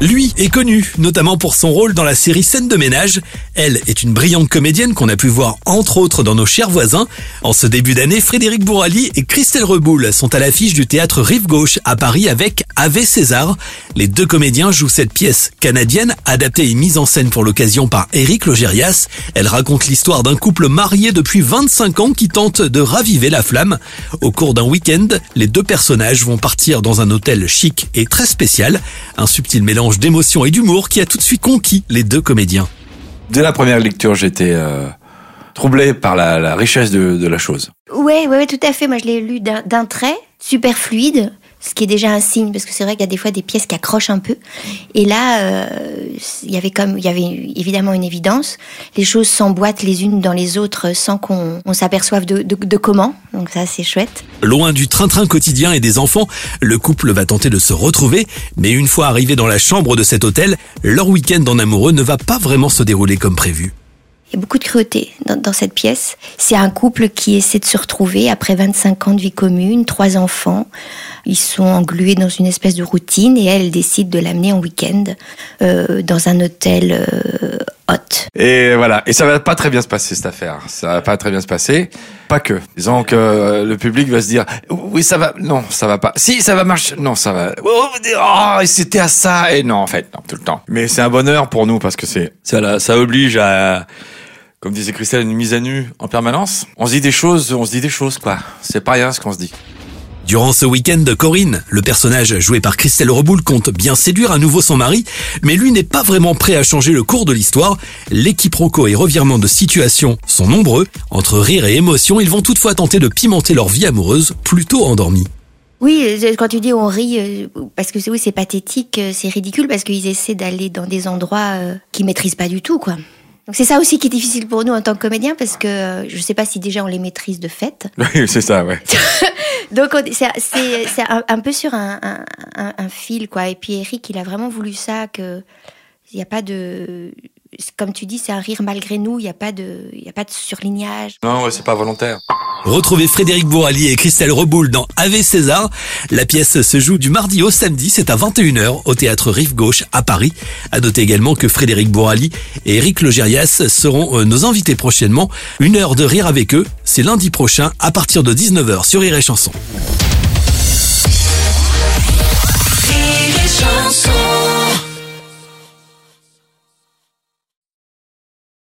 Lui est connu, notamment pour son rôle dans la série Scène de ménage. Elle est une brillante comédienne qu'on a pu voir entre autres dans Nos chers voisins. En ce début d'année, Frédéric Bourali et Christelle Reboul sont à l'affiche du théâtre Rive Gauche à Paris avec Ave César. Les deux comédiens jouent cette pièce canadienne, adaptée et mise en scène pour l'occasion par Éric Logérias. Elle raconte l'histoire d'un couple marié depuis 25 ans qui tente de raviver la flamme. Au cours d'un week-end, les deux personnages vont partir dans un hôtel chic et très spécial. Un subtil mélange d'émotion et d'humour qui a tout de suite conquis les deux comédiens. Dès la première lecture, j'étais euh, troublé par la, richesse de, la chose. Ouais, ouais, tout à fait. Moi, je l'ai lu d'un trait, super fluide ce qui est déjà un signe parce que c'est vrai qu'il y a des fois des pièces qui accrochent un peu. Et là euh, il y avait comme il y avait évidemment une évidence. Les choses s'emboîtent les unes dans les autres sans qu'on s'aperçoive de, comment. Donc ça c'est chouette. Loin du train-train quotidien et des enfants le couple va tenter de se retrouver. Mais une fois arrivé dans la chambre de cet hôtel leur week-end en amoureux ne va pas vraiment se dérouler comme prévu il y a beaucoup de cruauté dans, cette pièce. C'est un couple qui essaie de se retrouver après 25 ans de vie commune, trois enfants. Ils sont englués dans une espèce de routine et elle décide de l'amener en week-end euh, dans un hôtel euh, Et voilà. Et ça va pas très bien se passer cette affaire. Ça va pas très bien se passer. Pas que. Disons que euh, le public va se dire oui ça va. Non ça va pas. Si ça va marcher. Non ça va. Oh, oh c'était à ça. Et non en fait non tout le temps. Mais c'est un bonheur pour nous parce que c'est ça, ça oblige à comme disait Christelle, une mise à nu en permanence. On se dit des choses, on se dit des choses, quoi. C'est pas rien ce qu'on se dit. Durant ce week-end, Corinne, le personnage joué par Christelle Reboul, compte bien séduire à nouveau son mari, mais lui n'est pas vraiment prêt à changer le cours de l'histoire. Les quiproquos et revirements de situation sont nombreux. Entre rire et émotion, ils vont toutefois tenter de pimenter leur vie amoureuse, plutôt endormie. Oui, euh, quand tu dis on rit, euh, parce que oui, c'est pathétique, euh, c'est ridicule, parce qu'ils essaient d'aller dans des endroits qu'ils maîtrisent pas du tout, quoi. Donc c'est ça aussi qui est difficile pour nous en tant que comédiens parce que je ne sais pas si déjà on les maîtrise de fait. Oui, c'est ça, ouais. Donc c'est un, peu sur un, un, un, fil quoi. Et puis Eric, il a vraiment voulu ça que il n'y a pas de comme tu dis, c'est un rire malgré nous. Il n'y a pas de, il y a pas de surlignage. Non, ouais, c'est pas volontaire. Retrouvez Frédéric Bourali et Christelle Reboul dans Ave César. La pièce se joue du mardi au samedi. C'est à 21h au théâtre Rive Gauche à Paris. À noter également que Frédéric Bourali et Eric Logérias seront euh, nos invités prochainement. Une heure de rire avec eux. C'est lundi prochain à partir de 19h sur Rire et Chanson.